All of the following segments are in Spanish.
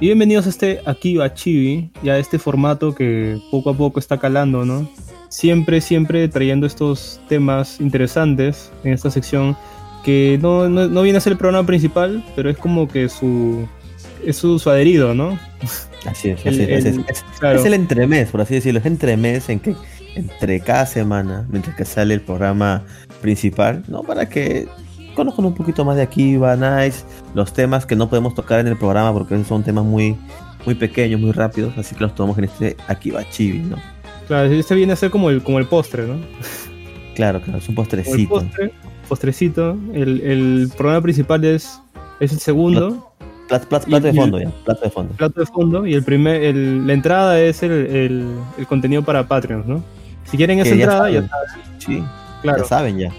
Y bienvenidos a este Akiba Chibi, ya este formato que poco a poco está calando, ¿no? Siempre, siempre trayendo estos temas interesantes en esta sección que no, no, viene a ser el programa principal, pero es como que su, es su, adherido, ¿no? Así es, así es, es, es, el entremés, por así decirlo, es entremés en que entre cada semana, mientras que sale el programa principal, ¿no? Para que conozcan un poquito más de Akiba, Nice, los temas que no podemos tocar en el programa porque son temas muy, muy pequeños, muy rápidos, así que los tomamos en este Akiba Chibi, ¿no? Claro, este viene a ser como el, como el postre, ¿no? Claro, claro, es un postrecito. El postrecito. El, el, programa principal es, es el segundo. Plato, plato, de fondo, ya. Plato de fondo. Plato de fondo. Y el primer, el, la entrada es el, el, el contenido para Patreons, ¿no? Si quieren esa entrada, ya, saben. Sí, claro. Ya saben ya.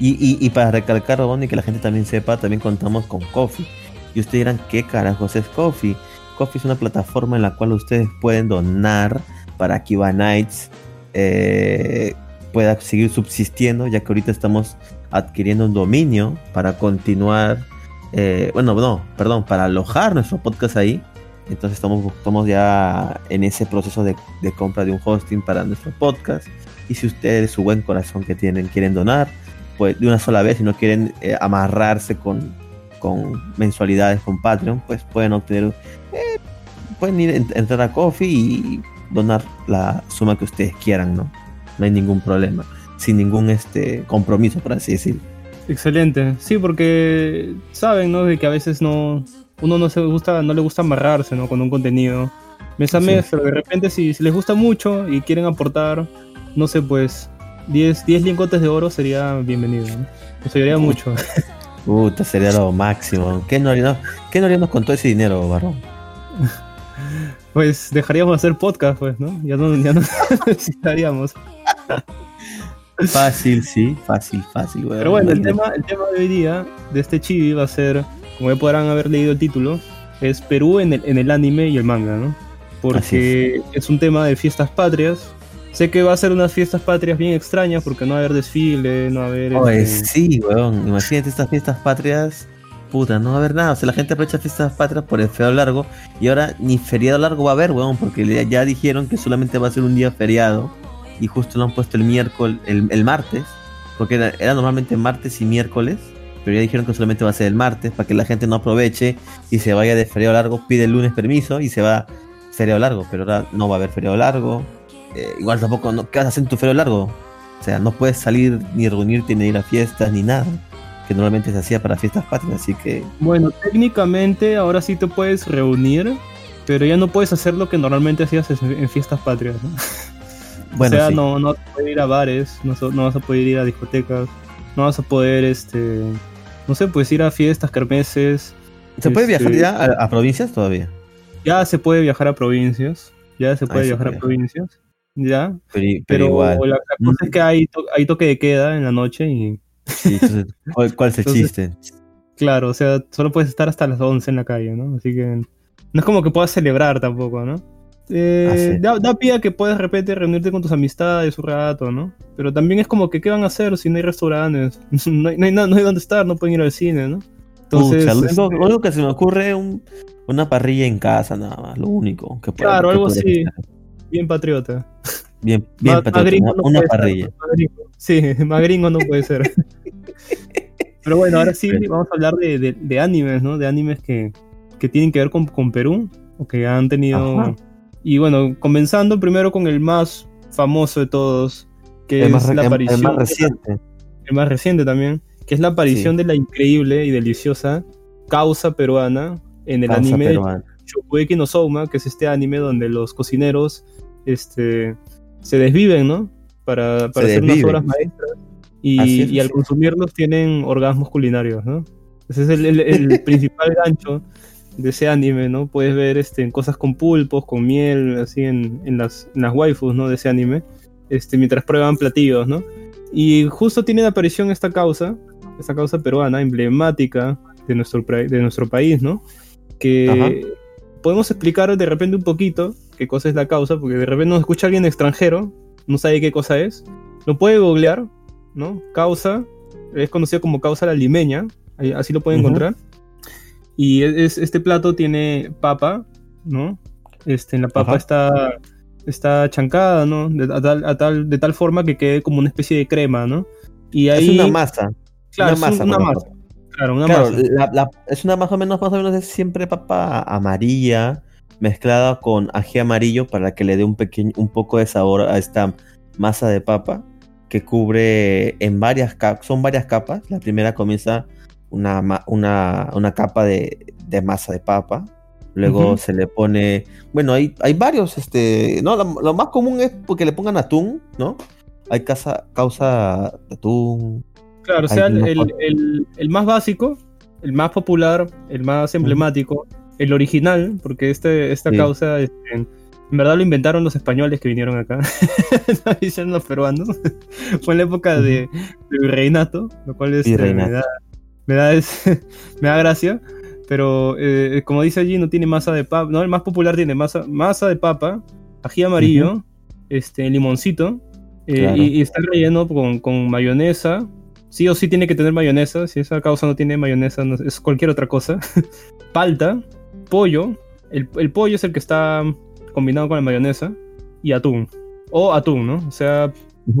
Y, para recalcar, y que la gente también sepa, también contamos con Coffee. Y ustedes dirán, ¿qué carajos es Coffee? Coffee es una plataforma en la cual ustedes pueden donar para que Iba Nights eh, pueda seguir subsistiendo, ya que ahorita estamos adquiriendo un dominio para continuar, eh, bueno, no, perdón, para alojar nuestro podcast ahí. Entonces estamos, estamos ya en ese proceso de compra de un hosting para nuestro podcast. Y si ustedes, su buen corazón que tienen, quieren donar, pues, de una sola vez y no quieren eh, amarrarse con, con mensualidades con Patreon, pues pueden obtener, eh, pueden ir entrar a Coffee y donar la suma que ustedes quieran, ¿no? No hay ningún problema, sin ningún este compromiso, por así decirlo. Excelente, sí, porque saben, ¿no? De que a veces no, uno no se gusta, no le gusta amarrarse, ¿no? Con un contenido mes a mes, pero de repente si, si les gusta mucho y quieren aportar, no sé, pues 10, 10 lingotes de oro sería bienvenido. ¿no? Nos ayudaría mucho. Puta, sería lo máximo. ¿Qué no, haríamos, ¿Qué no haríamos con todo ese dinero, Barrón? Pues dejaríamos de hacer podcast, pues, ¿no? Ya no, ya no necesitaríamos. Fácil, sí, fácil, fácil, Pero bueno, el tema, el tema de hoy día, de este chibi, va a ser, como ya podrán haber leído el título, es Perú en el, en el anime y el manga, ¿no? Porque es. es. un tema de fiestas patrias, Sé que va a ser unas fiestas patrias bien extrañas porque no va a haber desfile, no va a haber. Este... sí, weón. Imagínate estas fiestas patrias. Puta, no va a haber nada. O sea, la gente aprovecha fiestas patrias por el feriado largo. Y ahora ni feriado largo va a haber, weón. Porque ya dijeron que solamente va a ser un día feriado. Y justo lo han puesto el miércoles, el, martes. Porque era, normalmente martes y miércoles. Pero ya dijeron que solamente va a ser el martes. Para que la gente no aproveche y se vaya de feriado largo. Pide el lunes permiso y se va feriado largo. Pero ahora no va a haber feriado largo eh, igual tampoco, no, ¿qué vas a hacer en tu feriado largo? O sea, no puedes salir ni reunirte ni ir a fiestas ni nada, que normalmente se hacía para fiestas patrias, así que... Bueno, técnicamente ahora sí te puedes reunir, pero ya no puedes hacer lo que normalmente hacías en fiestas patrias, ¿no? Bueno, o sea, no, no vas a poder ir a bares, no, no, vas a poder ir a discotecas, no vas a poder, este, no sé, pues ir a fiestas, kermeses. ¿Se puede viajar este, ya a, provincias todavía? Ya se puede viajar a provincias, ya se puede viajar a provincias. ¿Ya? Pero, igual. La, cosa es que hay, hay toque de queda en la noche y... Sí, ¿cuál, es el chiste? Claro, o sea, solo puedes estar hasta las 11 en la calle, ¿no? Así que no es como que puedas celebrar tampoco, ¿no? Eh, ah, da, pie a que puedes de repente reunirte con tus amistades un rato, ¿no? Pero también es como que, ¿qué van a hacer si no hay restaurantes? no, hay, no, hay, no hay dónde estar, no pueden ir al cine, ¿no? Entonces, este lo, único que se me ocurre es un, una parrilla en casa, nada más, lo único que Claro, algo así. Bien patriota. Bien, bien patriota. una, parrilla. sí, más gringo no puede ser. Pero bueno, ahora sí vamos a hablar de, de, animes, ¿no? De animes que, que, tienen que ver con, con Perú, o que han tenido... Y bueno, comenzando primero con el más famoso de todos, que es la aparición... El más reciente. el más reciente también, que es la aparición de la increíble y deliciosa causa peruana en el anime Shokugeki no Souma, que es este anime donde los cocineros este, se desviven, ¿no? Para, hacer unas obras maestras. Y, al consumirlos tienen orgasmos culinarios, ¿no? Ese es el, principal gancho de ese anime, ¿no? Puedes ver este, en cosas con pulpos, con miel, así en, las, las waifus, ¿no? De ese anime, este, mientras prueban platillos, ¿no? Y justo tiene de aparición esta causa, esta causa peruana, emblemática de nuestro, de nuestro país, ¿no? Que podemos explicar de repente un poquito qué cosa es la causa, porque de repente nos escucha alguien extranjero, no sabe qué cosa es, lo puede googlear, ¿no? Causa, es conocido como causa la limeña, así lo puede encontrar. Y es, este plato tiene papa, ¿no? Este, la papa está, está chancada, ¿no? De, tal, de tal forma que quede como una especie de crema, ¿no? Y ahí, es una masa. Claro, una masa. Una masa. Claro, una masa. es una más o menos, más o menos es siempre papa amarilla mezclada con ají amarillo para que le dé un pequeño, un poco de sabor a esta masa de papa que cubre en varias capas, son varias capas. La primera comienza una, una, capa de, masa de papa. Luego se le pone, bueno, hay, hay varios, este, no, lo, más común es porque le pongan atún, ¿no? Hay casa, causa atún. Claro, o sea, el, más básico, el más popular, el más emblemático, el original, porque este, esta causa, este, en verdad lo inventaron los españoles que vinieron acá, no dicen los peruanos, fue en la época de, del reinato, lo cual es, este, me, da, me, da, me da gracia, pero eh, como dice allí, no tiene masa de papa, no, el más popular tiene masa, masa de papa, ají amarillo, este, limoncito, eh, y, está relleno con, con mayonesa, sí o sí tiene que tener mayonesa. Si esa causa no tiene mayonesa, es cualquier otra cosa. Palta, pollo. El, pollo es el que está combinado con la mayonesa. Y atún. O atún, ¿no? O sea,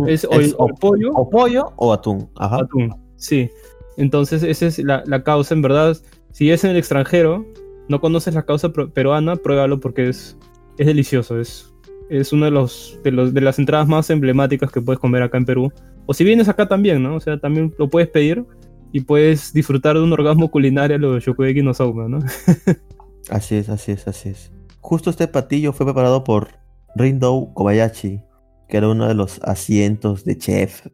es, o, pollo. O pollo o atún. Ajá. Atún, sí. Entonces, esa es la, causa, en verdad. Si es en el extranjero, no conoces la causa peruana, pruébalo porque es, es delicioso. Es, es uno de los, de los de las entradas más emblemáticas que puedes comer acá en Perú. O si vienes acá también, ¿no? O sea, también lo puedes pedir y puedes disfrutar de un orgasmo culinario a lo Shokugeki no Souma, ¿no? así es, así es, así es. Justo este patillo fue preparado por Rindou Kobayashi, que era uno de los asientos de chef.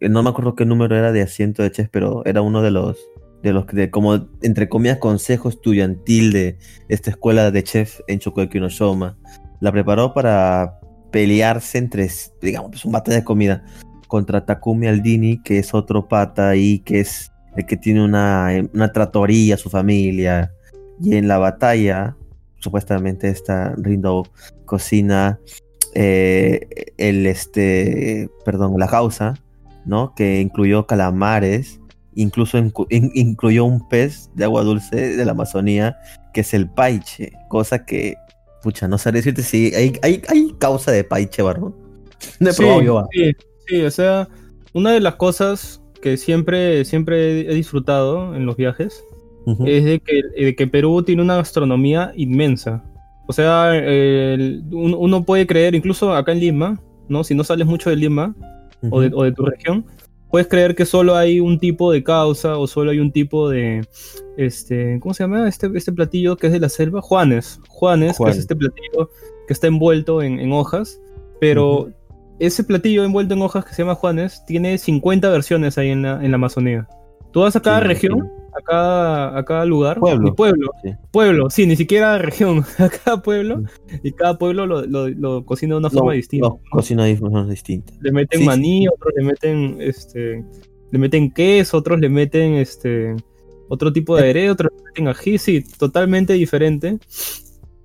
no me acuerdo qué número era de asiento de chef, pero era uno de los, de los de como, entre comillas, consejo estudiantil de esta escuela de chef en Shokugeki no Souma. La preparó para pelearse entre, digamos, pues un batalla de comida contra Takumi Aldini, que es otro pata ahí, que es el que tiene una, una tratoría, su familia. Y en la batalla, supuestamente esta Rindo cocina eh, el este, perdón, la causa, ¿no? Que incluyó calamares, incluso incluyó un pez de agua dulce de la Amazonía, que es el paiche, cosa que, pucha, no sé decirte si hay, hay, hay causa de paiche, ¿verdad? No he yo. Sí, Sí, o sea, una de las cosas que siempre, siempre he disfrutado en los viajes es de que, que, Perú tiene una gastronomía inmensa. O sea, uno puede creer, incluso acá en Lima, ¿no? Si no sales mucho de Lima o, de, tu región, puedes creer que solo hay un tipo de causa o solo hay un tipo de, este, ¿cómo se llama? Este, este platillo que es de la selva, Juanes. Juanes, que es este platillo que está envuelto en, hojas, pero ese platillo envuelto en hojas que se llama Juanes tiene 50 versiones ahí en la, en la Amazonía. Tú vas a cada región, a cada, a cada lugar, pueblo, pueblo, sí. pueblo, sí, ni siquiera región, a cada pueblo, y cada pueblo lo, lo, cocina de una forma distinta. cocina de forma distinta. Le meten maní, otros le meten, este, le meten queso, otros le meten, este, otro tipo de aire, otros le meten ají, sí, totalmente diferente.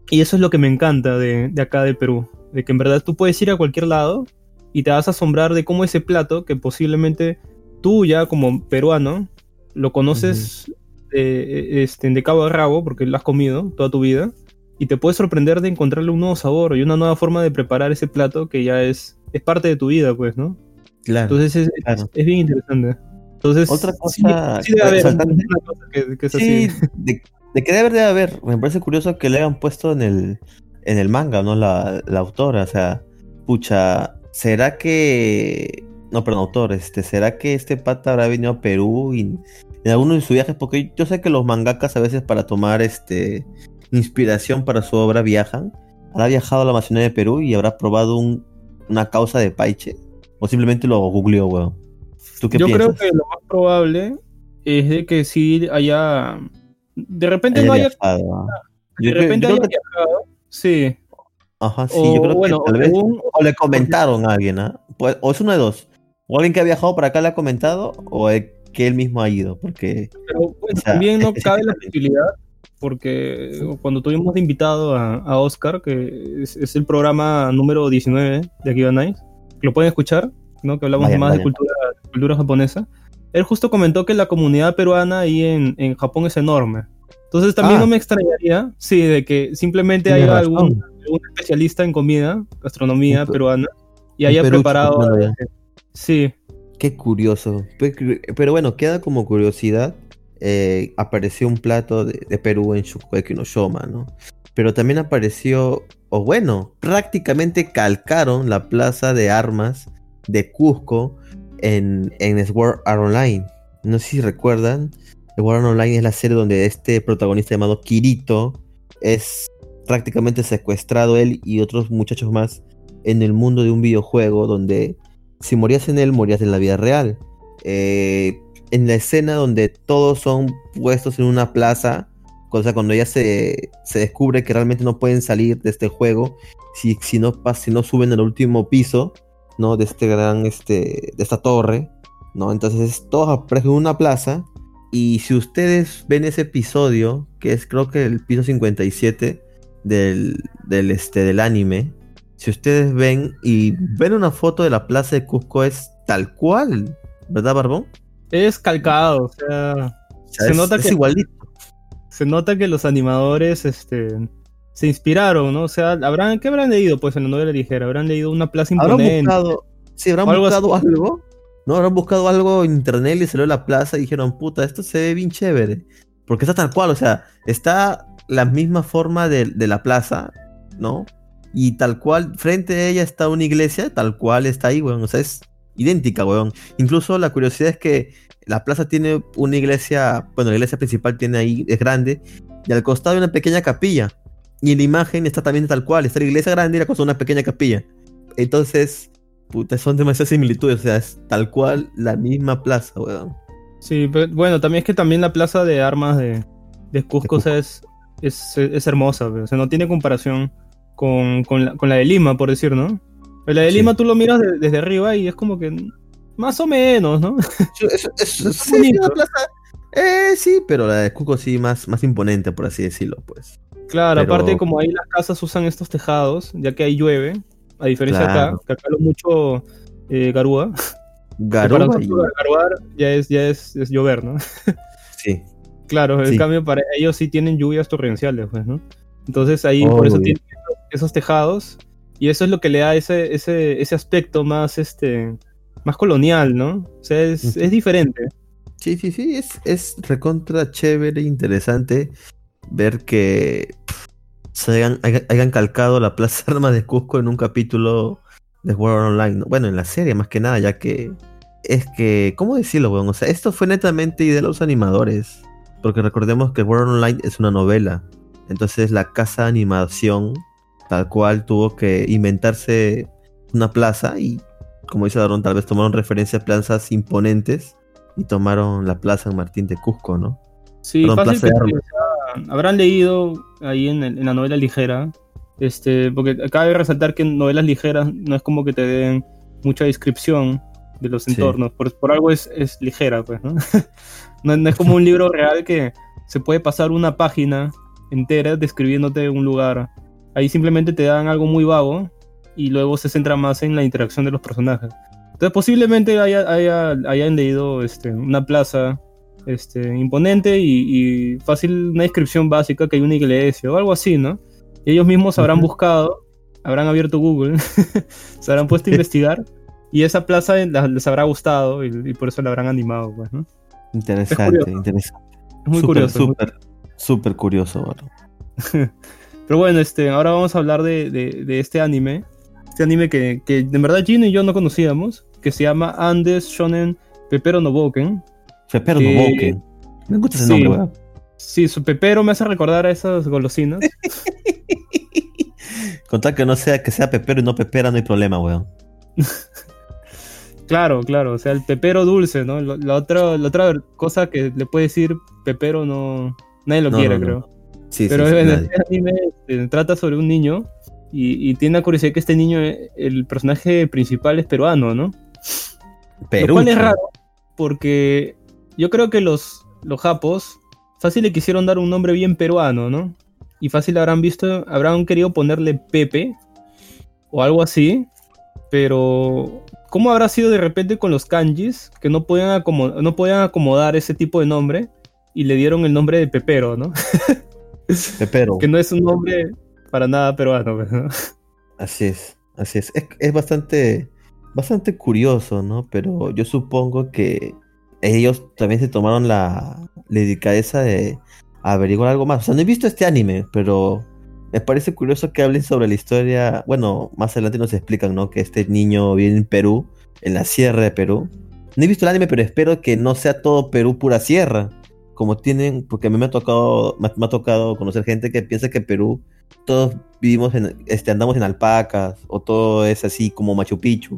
Y eso es lo que me encanta de, de acá de Perú, de que en verdad tú puedes ir a cualquier lado y te vas a asombrar de cómo ese plato, que posiblemente tú ya como peruano lo conoces de, este, de cabo a rabo, porque lo has comido toda tu vida, y te puedes sorprender de encontrarle un nuevo sabor y una nueva forma de preparar ese plato que ya es, es parte de tu vida, pues, ¿no? Claro. Entonces es, es, bien interesante. Entonces, otra cosa, sí, debe haber que, que es así. De, de, que debe haber, me parece curioso que le hayan puesto en el, en el manga, ¿no? La, la autora, o sea, pucha, ¿será que... No, perdón, autor, este, ¿será que este pata habrá venido a Perú y en alguno de sus viajes, porque yo sé que los mangakas a veces para tomar este inspiración para su obra viajan. ¿Habrá viajado a la Amazonía de Perú y habrá probado una causa de paiche? ¿O simplemente lo googleó, weón? ¿Tú qué Yo creo que lo más probable es de que sí haya. De repente no haya. Viajado. De repente haya viajado. Sí. Ajá, sí, yo creo que tal vez. O le comentaron a alguien, ¿ah? Pues, o es uno de dos. O alguien que ha viajado para acá le ha comentado, o que él mismo ha ido, porque... Pero también no cabe la posibilidad, porque cuando tuvimos de invitado a, Oscar, que es, el programa número 19 de Akiba Nice, lo pueden escuchar, ¿no? que hablamos más de cultura, cultura japonesa, él justo comentó que la comunidad peruana ahí en, en Japón es enorme. Entonces también ah. no me extrañaría, sí, de que simplemente haya algún, especialista en comida, gastronomía peruana, y haya preparado... Sí. Qué curioso. Pero bueno, queda como curiosidad. Eh, apareció un plato de, Perú en Shukueki no Shoma, ¿no? Pero también apareció, o bueno, prácticamente calcaron la plaza de armas de Cusco en, en Sword Art Online. No sé si recuerdan. Sword Art Online es la serie donde este protagonista llamado Kirito es prácticamente secuestrado él y otros muchachos más en el mundo de un videojuego donde si morías en él, morías en la vida real. Eh, en la escena donde todos son puestos en una plaza, o sea, cuando ya se, se descubre que realmente no pueden salir de este juego, si, si, no, si no suben al último piso, ¿no? De este gran, este, de esta torre, ¿no? Entonces todos aparecen en una plaza. Y si ustedes ven ese episodio, que es creo que el piso 57 del, del, este, del anime, si ustedes ven y ven una foto de la plaza de Cusco, es tal cual, ¿verdad, Barbón? Es calcado, o sea, se nota que igualito. Se nota que los animadores este, se inspiraron, ¿no? O sea, habrán, ¿qué habrán leído? Pues en la novela ligera, habrán leído una plaza imponente. ¿Habrán buscado, sí, habrán buscado algo. No, habrán buscado algo en internet y salió la plaza y dijeron, puta, esto se ve bien chévere. Porque está tal cual, o sea, está la misma forma de, de la plaza, ¿no? Y tal cual, frente a ella está una iglesia, tal cual está ahí, weón. O sea, es idéntica, weón. Incluso la curiosidad es que la plaza tiene una iglesia, bueno, la iglesia principal tiene ahí, es grande, y al costado hay una pequeña capilla. Y en la imagen está también tal cual, está la iglesia grande y la costado una pequeña capilla. Entonces, puta, son demasiadas similitudes, o sea, es tal cual la misma plaza, weón. Sí, pero, bueno, también es que también la plaza de armas de, de Cusco, es, es, es, hermosa, o sea, no tiene comparación con, con, la, con, la, de Lima, por decir, ¿no? la de Lima tú lo miras desde arriba y es como que más o menos, ¿no? sí, eh, sí, pero la de Cuco sí más, más imponente, por así decirlo, pues. Claro, aparte como ahí las casas usan estos tejados, ya que ahí llueve, a diferencia de acá, que acá lo mucho eh, garúa. Garúa. Y... Garuar ya es, ya es, es llover, ¿no? sí. Claro, en cambio para ellos sí tienen lluvias torrenciales, pues, ¿no? Entonces ahí por eso tienen esos tejados y eso es lo que le da ese, ese, ese aspecto más, este, más colonial, ¿no? O sea, es, es diferente. Sí, sí, sí, es, es recontra chévere, interesante ver que se hayan, hayan, calcado la Plaza Armas de Cusco en un capítulo de World Online. Bueno, en la serie más que nada, ya que es que, ¿cómo decirlo, weón? O sea, esto fue netamente idea de los animadores. Porque recordemos que World Online es una novela. Entonces la casa de animación tal cual tuvo que inventarse una plaza y, como dice Daron, tal vez tomaron referencia a plazas imponentes y tomaron la plaza en Martín de Cusco, ¿no? Sí, fácil que, habrán leído ahí en, la novela ligera, este, porque cabe resaltar que en novelas ligeras no es como que te den mucha descripción de los entornos, por, algo es, es ligera, pues, ¿no? ¿no? es como un libro real que se puede pasar una página entera describiéndote un lugar Ahí simplemente te dan algo muy vago y luego se centra más en la interacción de los personajes. Entonces posiblemente haya, haya, hayan leído este, una plaza este, imponente y, fácil, una descripción básica que hay una iglesia o algo así, ¿no? Y ellos mismos habrán buscado, habrán abierto Google, se habrán puesto a investigar y esa plaza les habrá gustado y, por eso la habrán animado, pues, ¿no? Interesante, interesante. Es muy curioso. Súper, súper curioso, bueno. Pero bueno, este, ahora vamos a hablar de, de, este anime. Este anime que, que de verdad Gino y yo no conocíamos, que se llama Andes Shonen Pepero no Boken. Pepero no Boken. Me gusta ese nombre, weón. Sí, su pepero me hace recordar a esas golosinas. Contar que no sea que sea pepero y no pepera, no hay problema, weón. claro, claro, o sea, el pepero dulce, ¿no? La, otra, la otra cosa que le puede decir pepero no. Nadie lo quiere, creo. Sí, Pero en este anime este, trata sobre un niño y, tiene la curiosidad que este niño, el personaje principal es peruano, ¿no? Perú. Lo cual es raro, porque yo creo que los, los japos fácil le quisieron dar un nombre bien peruano, ¿no? Y fácil habrán visto, habrán querido ponerle Pepe o algo así, pero ¿cómo habrá sido de repente con los kanjis que no podían, no podían acomodar ese tipo de nombre y le dieron el nombre de Pepero, ¿no? Pepero. que no es un nombre para nada peruano, ¿no? Así es, así es. Es, bastante, bastante curioso, ¿no? Pero yo supongo que ellos también se tomaron la, delicadeza de averiguar algo más. O sea, no he visto este anime, pero me parece curioso que hablen sobre la historia. Bueno, más adelante nos explican, ¿no? Que este niño viene en Perú, en la sierra de Perú. No he visto el anime, pero espero que no sea todo Perú pura sierra. Como tienen, porque a mí me ha tocado, me, ha tocado conocer gente que piensa que Perú todos vivimos en, este, andamos en alpacas, o todo es así como Machu Picchu.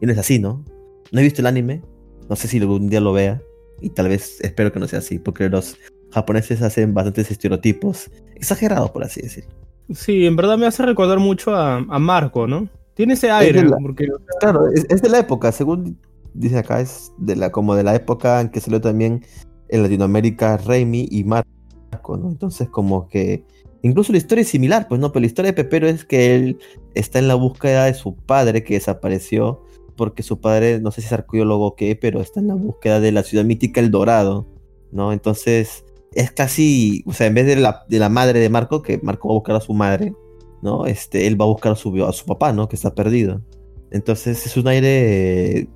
Y no es así, ¿no? No he visto el anime, no sé si algún día lo vea, y tal vez espero que no sea así, porque los japoneses hacen bastantes estereotipos exagerados, por así decirlo. Sí, en verdad me hace recordar mucho a, Marco, ¿no? Tiene ese aire, porque... Claro, es, de la época, según dice acá, es de la, como de la época en que salió también en Latinoamérica Raimi y Marco, ¿no? Entonces como que Incluso la historia es similar, pues no, pero la historia de Pepero es que él está en la búsqueda de su padre que desapareció, porque su padre, no sé si es arqueólogo o qué, pero está en la búsqueda de la ciudad mítica El Dorado, ¿no? Entonces es casi, o sea, en vez de la, de la madre de Marco, que Marco va a buscar a su madre, ¿no? Este, él va a buscar a su, a su papá, ¿no? Que está perdido. Entonces es un aire,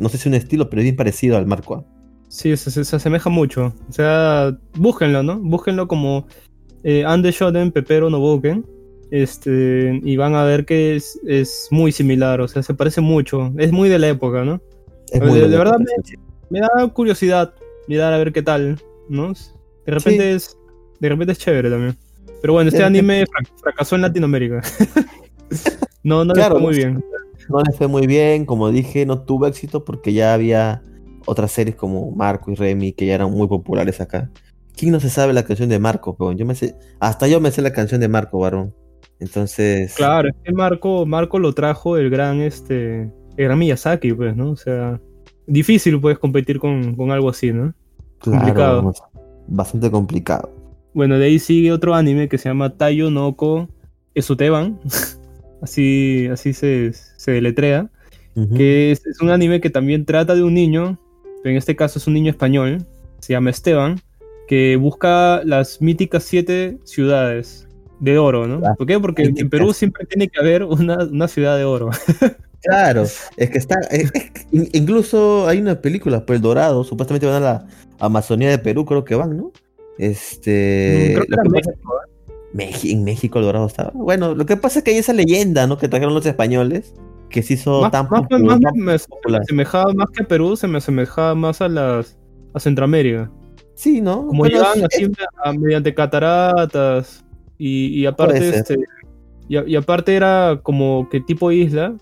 no sé si un estilo, pero bien parecido al Marco. Sí, se, se, asemeja mucho. O sea, búsquenlo, ¿no? Búsquenlo como eh, Ande Shoden Pepero no Boken. Este, y van a ver que es, es, muy similar, o sea, se parece mucho. Es muy de la época, ¿no? de, verdad me, da curiosidad mirar a ver qué tal, ¿no? De repente es de repente es chévere también. Pero bueno, este anime fracasó en Latinoamérica. no, no le fue muy bien. No le fue muy bien, como dije, no tuvo éxito porque ya había otras series como Marco y Remy que ya eran muy populares acá. ¿Quién no se sabe la canción de Marco? Yo me sé, hasta yo me sé la canción de Marco, varón. Entonces. Claro, es que Marco, Marco lo trajo el gran, este, el gran Miyazaki, pues, ¿no? O sea, difícil puedes competir con, algo así, ¿no? complicado. Bastante complicado. Bueno, de ahí sigue otro anime que se llama Tayo Noko Esuteban. así, así se, se deletrea. Que es, es, un anime que también trata de un niño, en este caso es un niño español, se llama Esteban, que busca las míticas siete ciudades de oro, ¿no? ¿Por qué? Porque en Perú siempre tiene que haber una, ciudad de oro. Claro, es que está. incluso hay una película, pues el Dorado, supuestamente van a la Amazonía de Perú, creo que van, ¿no? Este. Mm, creo que en México el Dorado estaba. Bueno, lo que pasa es que hay esa leyenda, ¿no? Que trajeron los españoles, que se hizo tan más, me, asemejaba más que a Perú, se me asemejaba más a las a Centroamérica. Sí, ¿no? Como llegan así mediante cataratas y, aparte este, y, aparte era como que tipo isla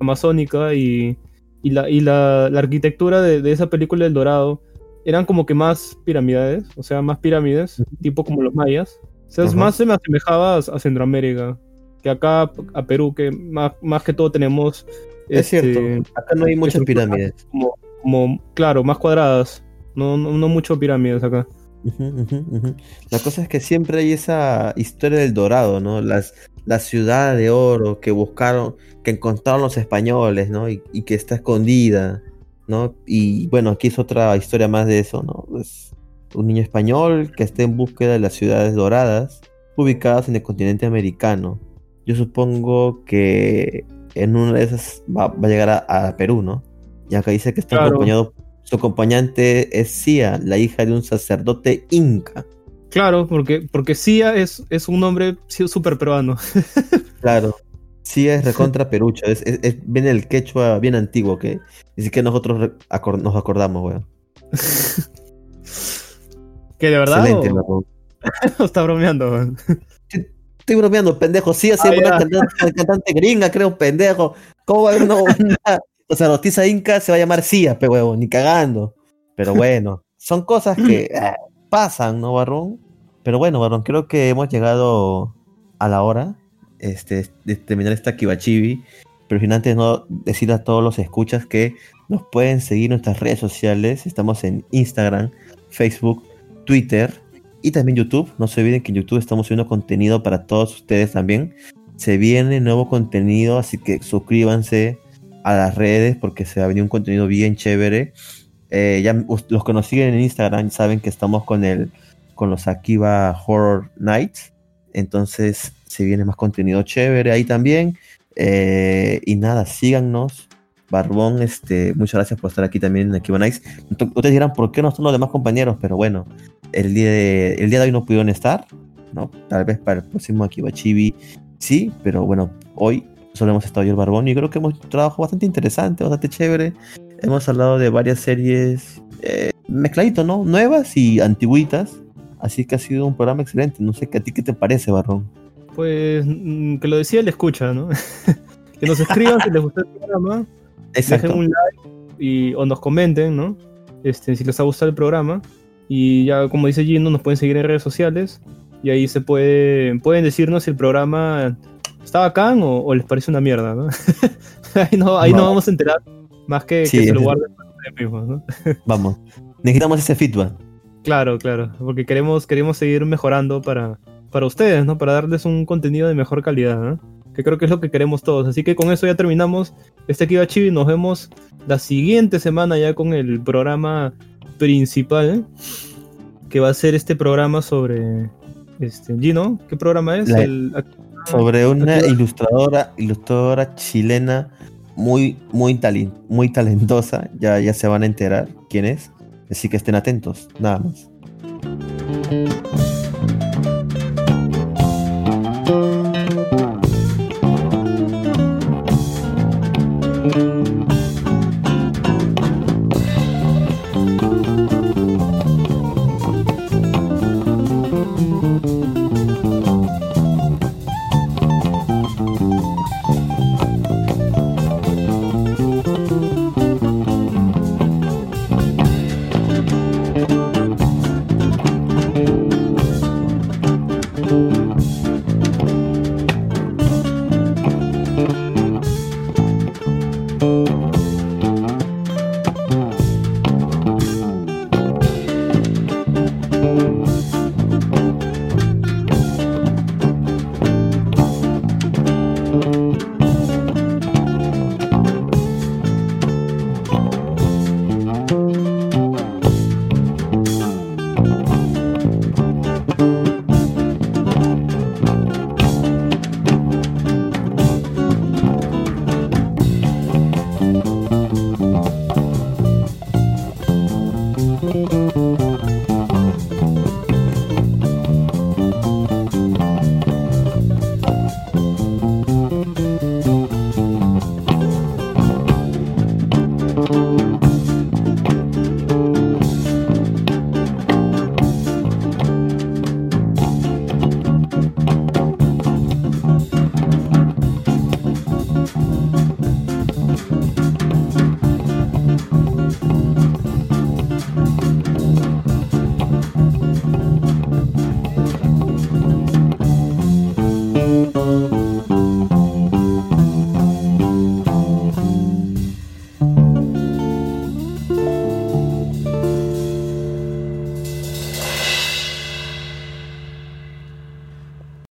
amazónica y, la, y la, arquitectura de, esa película del Dorado eran como que más piramidales, o sea, más pirámides, tipo como los mayas. O sea, más se me asemejaba a, Centroamérica que acá a Perú, que más, más que todo tenemos... Es cierto, este, acá no hay muchas pirámides. como, claro, más cuadradas. No, no, mucho pirámides acá. La cosa es que siempre hay esa historia del dorado, ¿no? Las, la ciudad de oro que buscaron, que encontraron los españoles, ¿no? Y, que está escondida, ¿no? Y bueno, aquí es otra historia más de eso, ¿no? Es un niño español que está en búsqueda de las ciudades doradas ubicadas en el continente americano. Yo supongo que en una de esas va, a llegar a, Perú, ¿no? Y acá dice que está acompañado su acompañante es Sia, la hija de un sacerdote inca. Claro, porque, porque Sia es, es un nombre súper peruano. claro. Sia es recontra perucho, es, viene el quechua bien antiguo que ni siquiera nosotros nos acordamos, weón. ¿Qué, de verdad? Excelente, o... Está bromeando? Estoy bromeando, pendejo. Sí, así Ah, una cantante, cantante gringa, creo, pendejo. ¿Cómo va a haber una, una o sea, Rotiza Inca se va a llamar Cia, pe huevo, ni cagando. Pero bueno, son cosas que eh, pasan, ¿no, Barrón? Pero bueno, Barrón, creo que hemos llegado a la hora este, de terminar esta Kibachibi. Pero sin antes no decir a todos los escuchas que nos pueden seguir en nuestras redes sociales. Estamos en Instagram, Facebook, Twitter y también YouTube. No se olviden que en YouTube estamos subiendo contenido para todos ustedes también. Se viene nuevo contenido, así que suscríbanse a las redes porque se va a venir un contenido bien chévere. Eh, ya los que nos siguen en Instagram saben que estamos con el con los Akiba Horror Nights. Entonces se viene más contenido chévere ahí también. Eh, y nada, síganos. Barbón, este, muchas gracias por estar aquí también en. Ent- Ustedes dirán, ¿por qué no están los demás compañeros? Pero bueno, el día de, el día de hoy no pudieron estar. ¿no? Tal vez para el próximo Akiba Chibi sí, pero bueno, hoy solo hemos estado yo el Barbón y creo que hemos trabajo bastante interesante, bastante chévere. Hemos hablado de varias series eh, mezcladito, ¿no? Nuevas y antiguitas. Así que ha sido un programa excelente. No sé, ¿a ti qué te parece, Barrón? Pues mm, que lo decía el escucha, ¿no? que nos escriban si les gustó el programa, Exacto. dejen un like y, o nos comenten, ¿no? Este, si les ha gustado el programa. Y ya, como dice Gino, nos pueden seguir en redes sociales. Y ahí se puede, pueden decirnos si el programa está bacán o, o les parece una mierda, ¿no? ahí no, ahí no. No. vamos a enterar. Más que, Sí, que se lo guarden para ustedes mismos, ¿no? Vamos. Necesitamos ese feedback. Claro, claro, porque queremos, queremos seguir mejorando para, para ustedes, ¿no? Para darles un contenido de mejor calidad, ¿no? Que creo que es lo que queremos todos. Así que con eso ya terminamos este Kiba Chibi. Nos vemos la siguiente semana ya con el programa principal, que va a ser este programa sobre... Este, Gino, ¿qué programa es? La- El- Sobre una ilustradora, ilustradora chilena muy, muy, talen- muy talentosa. Ya, ya se van a enterar quién es. Así que estén atentos. Nada más.